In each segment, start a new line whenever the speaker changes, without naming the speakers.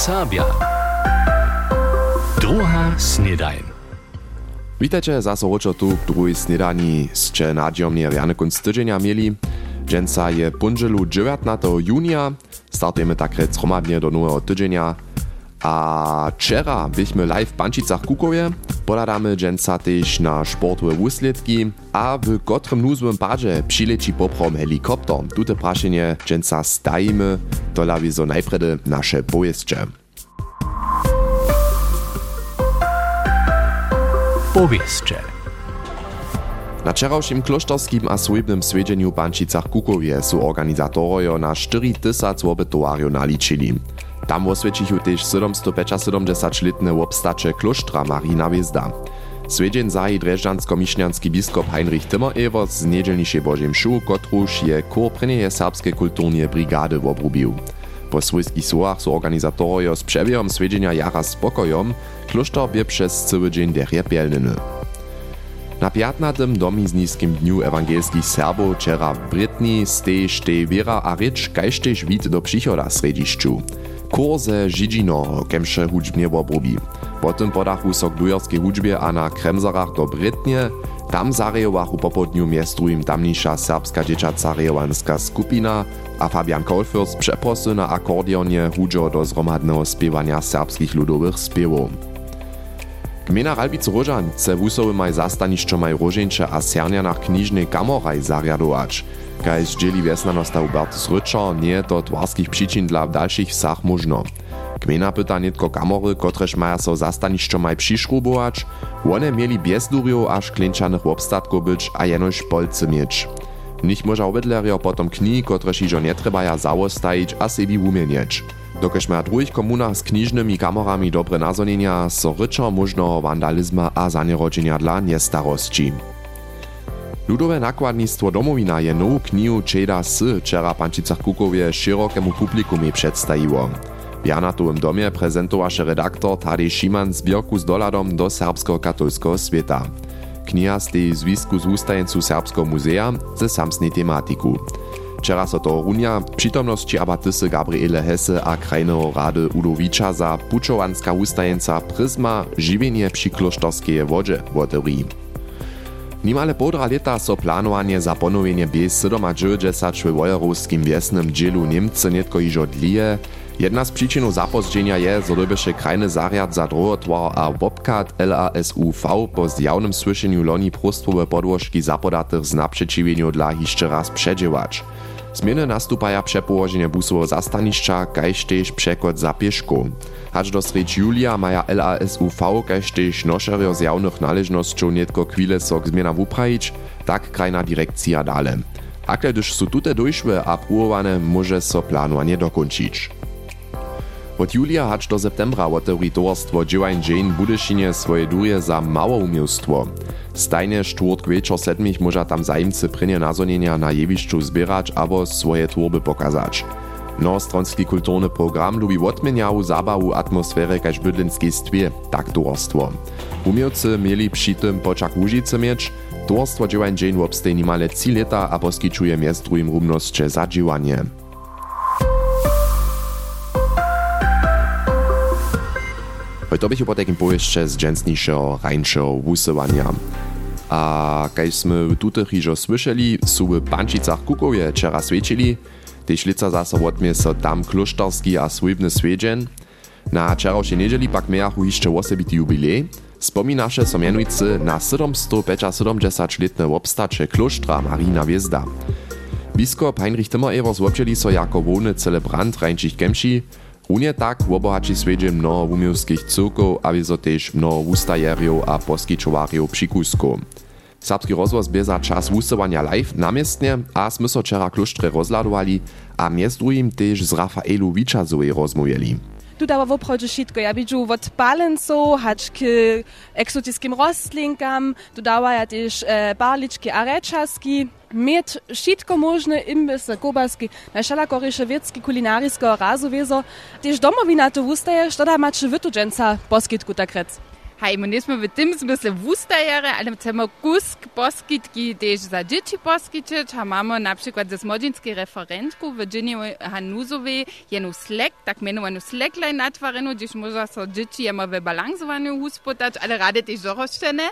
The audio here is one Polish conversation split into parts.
Sabia. Druga snedajn.
Witajcie zase ročo tu w drugiej snedani. Tydzienia mieli. Dżęca je punżelu 19 junia. Startujemy tak rec hromadnie do nowego tydzienia. A wczera byliśmy live w Pančicach Kukowie. Podadamy dżęca też na sportowe wusledki. A w kotrym nuzłym padzie przyleci poprom helikopter. Tute praszenie dżęca stajemy. To lawi zo najpredy nasze pojeździe.
Powieszcze.
Na wczorajszym klosztorskim a swojbnym swiedzieniu w Pančicach Kukowie su organizatorojo na 4 tysac obytuariów naliczyli. Tam osvědčichu też 775-letne obstacze klosztra Marina Wiezda. Swiedzień zahi dreżdżansko-mišňanski biskop Heinrich Timmer-Ewer z niedzielniejszej Bożej mšu, kotruž je kor prynjeje serbskiej kulturnie brigady obrubił. Po swojskich słowach su organizatorojo z przebiegom swiedzienia jara spokojom, klosztor bie przez cały dzień derje pielnyny. Na 15. domizniskim dniu ewangelskich Serbów wczera w Brytni stež te wiera a rycz kajsztež wid do przychoda središću. Kurze Židžino, kemše hudžbnie obrubi. Potem podachu so k dujerskiej hudžbie a na Kremzarach do Brytnie, tam zarejowachu popodniu miestrujem tamniejsza serbska dzieciaca rejowanska skupina, a Fabian Kolfürst przeprosy na akordionie hudżo do zromadnego spiewania serbskich ludowych spiewów. Gmina Ralbic Rožan chce wusowy maj zastanišćo maj roženče a sernjanach knižnej kamoraj zarjadować. Kaj zdzieli wiesnanosta Hubertus Ryczer, nie to twarskich przyczyn dla dalszych wsach możno. Gmina pyta nitko kamory, kotreż maja so zastanišćo maj přišrubować, one mieli bez durjo aż klinčanych obstatków być, a jenož polcy mieć. Nich może obydlerjo potom kni, kotreż iżo nie trebaja zawostajić a sebi umienieć. Dokež ma drugich komunach z knižnymi kamorami dobre nazonenia, so ryczo možného vandalizma a zanierodzenia dla niestarostí. Ludowe nakładnictwo Domowina je nowu knihu Čeda S wczera Pančicach Kukowie szerokiemu publikumie przedstawiło. W Janatowym domie prezentowaše redaktor Tadej Šiman zbierku z doladom do serbskiego katolskiego świata. Kniha stej w związku z ustajencu Muzea ze samsnej tematiku. Wczera so to runia przytomności abatysy Gabriele Hesse a krajnego rady Udowicza za puczowanska ustajenca Prisma żywienie przy klosztorskie wodzie woderii. Nimale podra leta so planowanie za ponowienie bez 97 w wojerowskim wiesnym dzielu Niemcy iżo dlije. Jedna z przyczyn zapozdrzenia je, że dobysze krajny zariad za drogotwar a Bobcat LASUV po zjawnym słyszeniu loni prostwowe podłożki zapodatych z naprzeciwieniu dla jeszcze raz przedziewać. Zmiany nastupaja przepołożenie busowo zastanišća, kaž tež przekod za pieszku. Aż do sredź julia maja LASUV, kaž tež nošerjo z javnych należnością netko chwile so k zmianam uprajić, tak krajna direkcja dale. Akle gdyż su tute dojszły a próbowane, może so planowanie dokończyć. Od julia hač do septembra otewri towarstwo Dziełań Jane Budyšinie swoje durje za małoumiejstwo. Stajnie czwartk wieczor sedmich może tam zajemcy prynie nazonienia na jewiszczu zbierać albo swoje tworby pokazać. Nostronski kulturny program lubi odmieniału zabawu atmosferę kaž bydlinskiej stwie, tak towarstwo. Umiejcy mieli przy tym poczak Łużycy mieć, towarstwo Dziełań Jane obstej nimale 3 lata a poskiczuje miast drugim równosće To bych po takim pojeździe z dżęsniejszego, rańszego wusywania. A kaj sme w tutych iżo słyszeli, su w Pančicach Kukowie wczera świecili, tež lica zase odmie so tam kloštarski a swójbny swiedzień. Na wczorajszej niedzieli pak miachu jeszcze osobity jubilej. Spominaše so mianujcy na 775-letne obstacze kloštra Marina Wiezda. Biskop Heinrich Timmer-Ewer złopčeli so jako wolny celebrant rańczych kemši, Unie tak obohači svedže mnoho wumiłskich cyrkov, a wizo też mnoho wustajerjów a poskičowarjów přikusków. Serbski rozvoz bie za čas wusowania live namiestnie, a smyso čera kluštre rozladowali, a miestruim też z Rafaelu Wiczazuje rozmujeli.
Tu dawa w obchodzie wszystko. Ja widzę od palenców, hacz k egzotycznym rostlinkam, tu dawa ja też e, barliczki a reczaski, mieć wszystko możne, imbysy, kobaski, na szalakorysze wiecki, kulinarysko razu wiezo. Też domowina tu ustaje, że da macie wytudzenca poskitku tak rec.
Hej, my sme v tym zmysle wustajere, ale chcemy kusk poskitki też za dzieci poskiczyć, a mamy na przykład ze smodzinskiej referentku Virginia Hanuzowej jenu Slack, tak mianowanu Slackline natwarenu, gdzieś można so dzieci jema w balansowaniu huspotać, ale rady też doroszczene.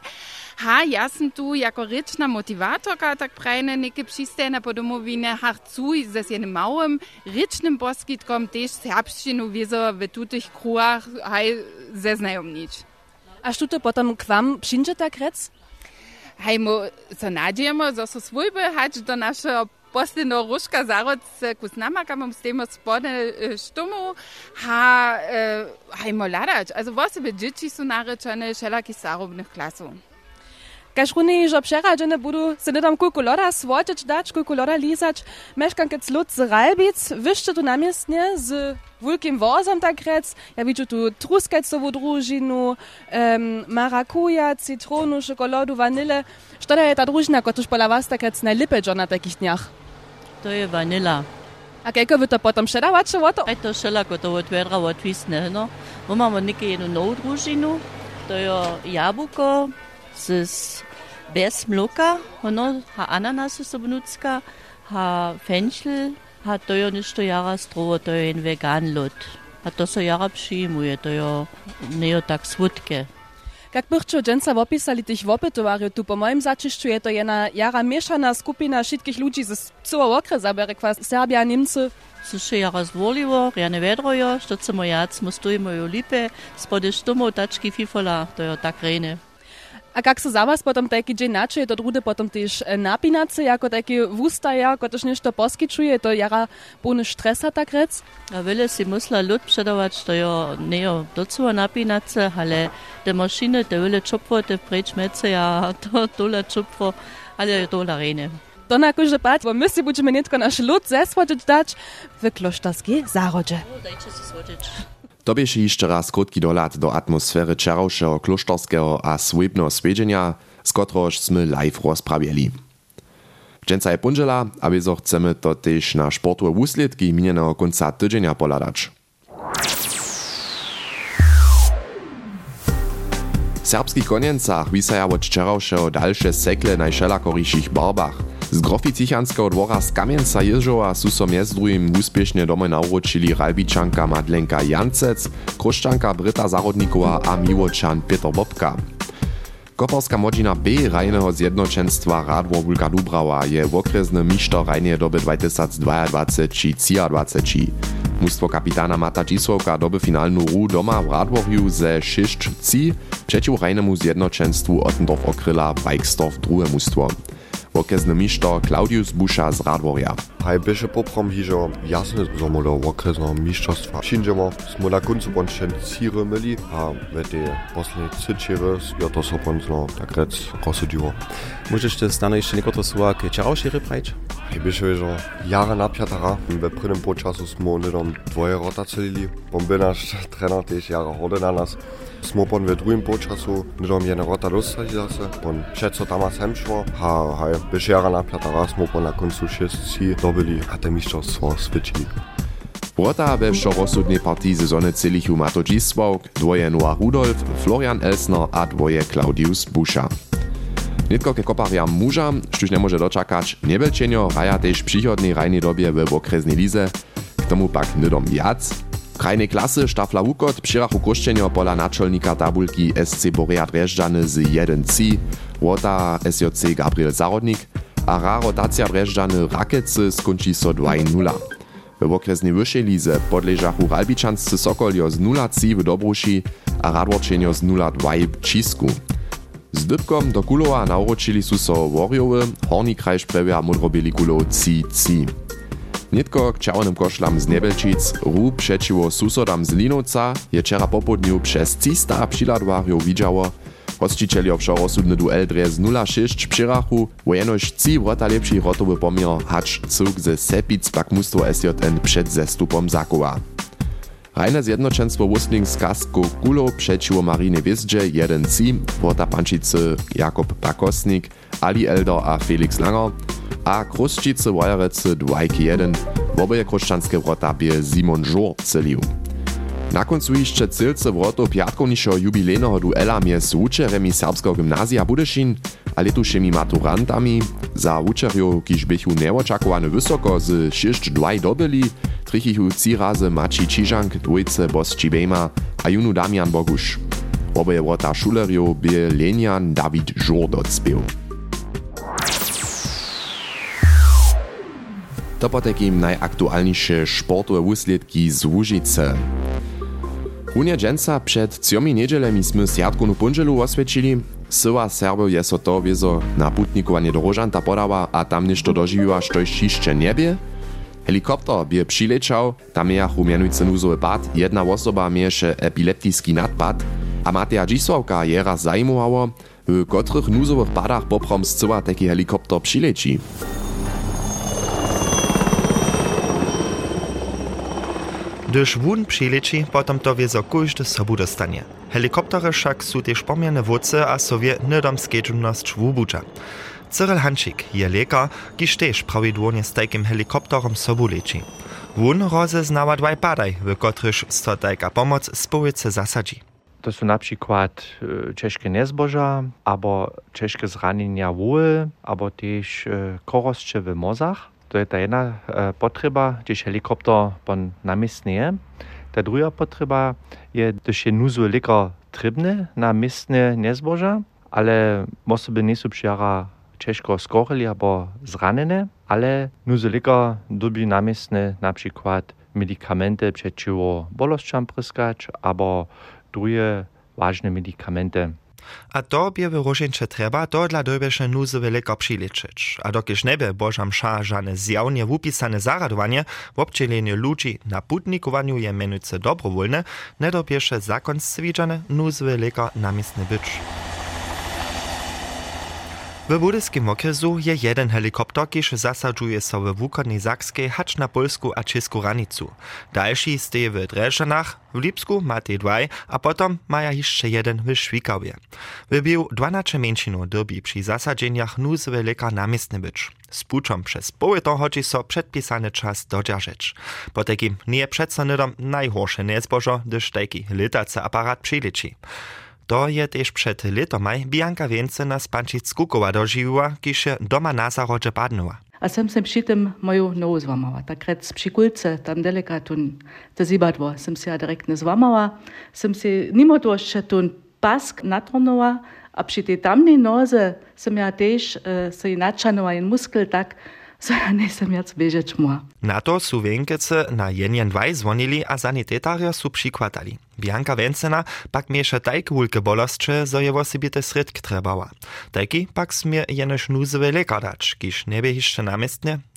Ha, ja sam tu jako ryczna motivatorka, tak prajne neke przystępne po domowinie, ha chcу ze jednym małym, rycznym poskitkom też serbszczynu wieso w tutych kruach, hej, zeznajomnić.
A što to potom k vám przyjdzie tak rec?
Hej, mo so nadziejemy, że so swójby hać do naszego posljedno ruška zarod kus namakamo s tem spodne štumu, ha, e, hajmo ladać. Also wosebe dzieci są naryczone wszelakich starobnych klasów.
Kaž runi, že přerađene budu se nedam kulku loda svočić dać, kulku loda lizać, meškankec lud z Ralbic, wyszcze tu namiestnie z wulkim wozom tak rec, ja widzę tu truskecową drużinu, um, marakuja, citronu, czekolaду, wanile. Što je ta družina, kotuž pola was tak rec najlepiej na takich dniach?
To je vanila.
A kako wy to potom předavače o to?
Aj to šelako to od vedra odvisne, no. Bo máme neke jednu novú družinu, to je jabuko z bez mloka, ono ha ananasy sobnucka, ha fenchel, ha to je nešto jara strovo, to je en vegan lod. A to so jara przyjmuje, to je nie tak słodkie.
Jak bych čo dženca opisali tých opytovarів, tu po moim začišću je to jedna jara mieszana skupina všetkých ľudí z celého okresa, berekva Serbia, Niemcy.
Suše jara zvolivo, rjane vedrojo, što chcemo jac, mu stojimo jo lipe, spode štumo, tački fifola, to je tak rejne.
A jak se za was potom taki dzień naczy, to drude potom też napinace, jako taki wustaja, jako też nešto poskyčuje, to jara pune stresa tak rec?
A wiele si musla lud przedować, to jo nie jo docuwa napinace, ale te maszyny, te wiele czupwo, te precz mece, ja to dole czupwo, ale dole rejne.
To na kurze pat, bo my si budeme netko naš lud zesvočić dać w kloštarskiej zarodzie.
Dajcie si svočić.
To bieše jeszcze raz krótki dolat do atmosfery czarowszego klosztorskiego a swojbnego swiedzienia, z kotroż sme live rozprawieli. Dżęca je punżela, a wieso chcemy to też na sportowe wuslitki minionego końca tydzienia poladać. Serbskich koniencach wisaja od wczorajszego dalsze sekle na najszelakoryszych barbach. Z Groficichanskiego dwora z Kamienca Jeżowa su so mjez drugim uspiešne domoj naučili Ralbičanka Madlenka Jancec, Kruščanka Brita Zarodnikowa a Peter Bobka. Koperska modzina B rajného zjednočenstva Radwor Wulka Dubrała je okresny misztor rajnej doby 2022-2023. Mustwo kapitana Mata Dzisłowka doby finalnu ru doma w Radworju ze 6 ci przeciw rajnemu zjednočenstwu Ottendorf okryla Bajkstorf drugie mustwo. Okresny misztor Claudius Buscha z Radworja.
Haj byše poprom hižo jasne zomo do okresného mistrzostwa. Przyjdziemy, smo na końcu bądź círy myli, a w te poslední cyčery je to soponsno tak rec rozsudziło.
Możesz te stane jeszcze niektóre słowa k czarowszy
že jara napjatara, we prvnym počasu smo nedom dvoje rota celili, bom by naš trener tež jara hode na nas. Smo pon we drugim počasu nedom jene rota dostali zase, pon přeco tam sem šlo, a haj byše jara napjatara, smo pon na koncu šestci dobili a te mistrzostwo swyčili.
Wrota we wczorosudnej partii sezony Celichu Mato Dzisław, dwoje Noah Rudolf, Florian Elsner a dwoje Claudius Buscha. Nitko ke kopariam muža, štuž nemôže dočakać, nebelčenio raja tež přichodnej rajnej dobie we okresnej lize, k tomu pak nydom viac. Krajnej klasy Štafla Wukot přirachu koščenio pola načelnika tabulki SC Borea Dreždany z 1C, Wota SJC Gabriel Zarodnik, a ra rotacja Dreždany Rakece skončí so 2-0. W okresnej wyższej lize podleżachu Ralbiczanscy Sokolio z 0-3 w Dobruši a Radworčenio z 0-2 w Čisku. Z dybkom do Kulowa nauročili su so Warriowy, Horni kraj sprawia modrobieli Kulow 3-3. Nitko k czerwonym koszlam z Nebelčic, ru przeciwo susodam z Linowca je wczera popodniu przez 300 přiladwarjów widziało, Hosticieli obszaro sudny duel dres 0-6 přirachu, wo jenož 3 wrota lepší rotowy pomier hacz cuk ze Sepic pak mustwo SJN przed zestupom zakowa. Rajne zjednoczenstwo Wusling z Kastku Kulo przeciwo Marine Wiezdże 1-3, wrota pančicy Jakob Pakosnik, Ali Elder a Felix Langer, a Kruszčice Wojerecy 2-1, woboje kruszczanskie wrota bie Simon Żur celił. Na koncu jeszcze cylce wroto piatkownišeho jubilejnego duela mjez uczeremi serbskiego gymnazja Budešin a letušemi maturantami za uczerjów, kiż bychu neočakowane wysoko z 6-2 dobyli, trichichu razy Maci Čižank, dwójce Bosči Bejma a junu Damian Boguš. Oboje wrota šulerjów by Lenian David Žur docpěł. To potekim najaktualniejsze sportowe wusledki z Łužice. Runie dżęca przed ciomi niedzielemi sme Sjadkunu Punżelu oswiecili. Syła Serbów je so to wiezo na putnikowanie do Rożanta podała, a tam ništo dożywiła, štož jeszcze niebie. Helikopter bie przileciał, tam miachu mianujcy nuzowy pad, jedna osoba mieše epileptyjski nadpad, a Mateja Dzisławka je raz zajmowało, w kotrych nuzowych padach poprom zcyła taki helikopter przileci.
Gdyż wun přileci, potom to wiezo każdy sobu dostanie. Helikoptery sú tiež pomierne vodce a sovie nedom skedžumnosť vúbuča. Cyril Hančik je lekar, kiž tež prawidłownie z takim helikopterom sobu leči. Wun rozeznała dwaj padaj, w kotryż sto tajka pomoc społyce zasadzi.
To są na przykład e, ciężkie niezboża, albo ciężkie zranienia wóły, albo też e, koroscze w mozach. To je ta e, potrzeba, gdzieś helikopter pon namiestny je. Ta druga potrzeba je, gdyż je nuzu lekar na miestne niezboża, ale osoby nie są ciężko skorili albo zranene, ale nuzu lekar dobi namiestne na przykład medikamenty przeciwko bolosťam pryskać, albo drugie ważne medikamenty.
A to bie w Rożyncze trzeba, to dla dobiesze nuzowy lekar přiliczyć. A dokiż nebe Boża msza żane zjawnie wupisane zaradowanie, w obcieleniu ludzi na putnikowaniu je menujce dobrowolne, nie dobiesze zakon stwidzane nuzowy lekar namiestny być. W budyskim okresu je jeden helikopter, kiż zasadzuje so w wukodnej Zakskiej hacz na polsku a czesku ranicu. Dalszy steje w Dreszanach, w Lipsku ma te dwaj, a potom maja jeszcze jeden w Szwikawie. Wybił 12 mężczyzn dobi przy zasadzeniach nuzowy lekar namiestny być. Z przez poły to chodzi so przedpisany czas dodziarzeć. Po takim nie przedsonydom najhorsze niezbożo, gdyż taki litacy aparat przyleci. To je też przed letomaj Bianka Więcena z Pančic Kukowa dożyła, kiż się doma na zarodzie padnęła.
A sem sem przy tym moją nogę złamała. Tak rec przy kulce, tam daleka tun, te zibadło, sem się direkt nie złamała. Sem się nimo to jeszcze tun pask natrnęła, a przy tej tamnej noze sem ja też e, sobie naczanęła in muskel tak, so ja nisem jac bežeć mua.
Na to su Więkece na jenjen dwaj zvonili a sanitetario su přikładali. Bianka Vencena pak mieša tajk wulke bolostče, zo je wosibite sredk trebała. Tajki pak smie jenož nuzowe lekar dać, kiż niebie jeszcze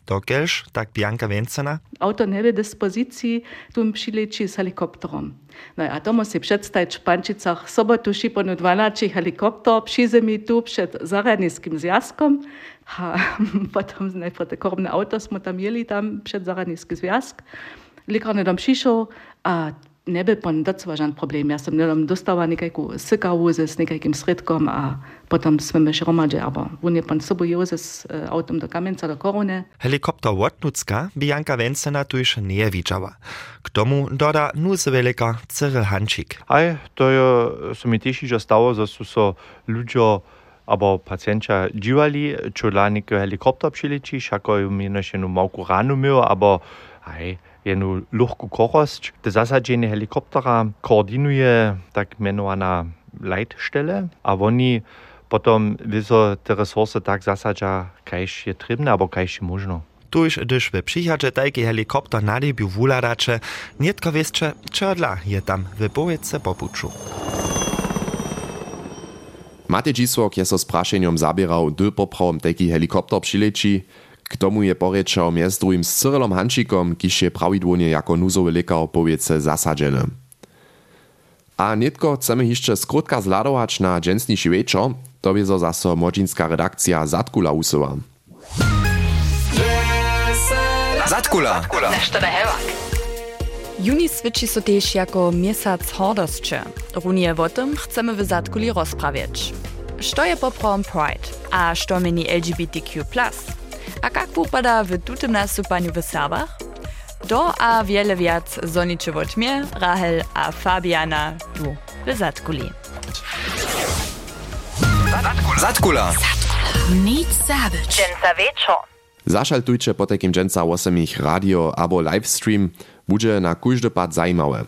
Tokelž, tak Bianca Vencena.
Auto nebe dispoziciji, tu přileči s helikopterom. No a to musí představit v Pančicach sobotu šiponu 12 helikopter, přizemí tu před zaradnickým zjazkom. A potom najprve korobné auto jsme tam jeli tam před zaradnický zjazk. Likarne tam přišel a nie by pan docela żaden problem. Ja sam tam dostała nekajku sykawuzę z nekajkim sredkom, a potem sme my šromadže, aber on je pan sobą jeze z e, autom do Kamenca, do Korony.
Helikopter Wotnucka Bianka Vencena tu już nie widziała. K tomu doda nuzowy lekar Cyril Hančik.
Aj, to je, so mi teši, že stalo, da so so ľudia abo pacjencia dziwali, čo dla helikopter přilečíš, ako ju mi než jednu malku ranu miel, abo aj jednu ľahkú korosť. To zasadzenie helikoptera koordinuje tak menovaná Leitstelle a oni potom wiedzą te resurse tak zasadza, kajś je trybne, albo kajś je možno.
Tuż, gdyż w przyjadzie taki helikopter nalibił wuladacze, nietko wieszcze, čo dla je tam w powiedce popuczu.
Matej Dzisłok je so z prašenjom zabierał, dy poprawom taki helikopter přileci. K tomu je porečał mjez drugim z Cyrilom Hančikom, kiž je prawidłownie jako nuzowy lekar powiece zasadzeny. A netko chcemy jeszcze skrótka zladować na dżęsniejszy wieczor, to wiezo zaso modzinska redakcja Zatkula usyła.
Zatkula.
Juni sviči so tež jako mjesac hordosće. Runije o tym chcemy w Zatkuli rozprawiać. Što je poprawom Pride? A što meni LGBTQ+. A kak wupada w tutym nastupaniu w Serbach? To a wiele wiac zoniczy mnie, Rahel a Fabiana tu w Zatkuli.
Zatkula.
Nic zabyć. Dżęca wieczor.
Zašaltujcie po takim dżęca 8 radio albo livestream, będzie na każdy pad zajímawe.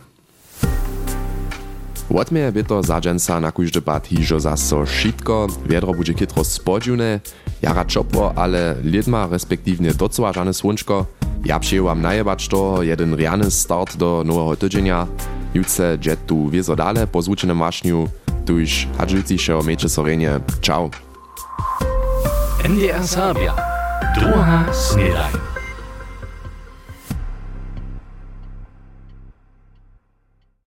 Łotmie by to za dżęca na każdy pad hižo zaso šitko, wiedro będzie kitro spodziune, jara czopło, ale lidma respektywnie docła żane słonczko. Ja przyjęłam najebać to jeden riany start do nowego tydzienia. Jutce dżet tu wiezo dale po zvučenem mašniu, tuż hadżucišo meče sorenie. Ciao.
NDR Sabia. Druga snedajn.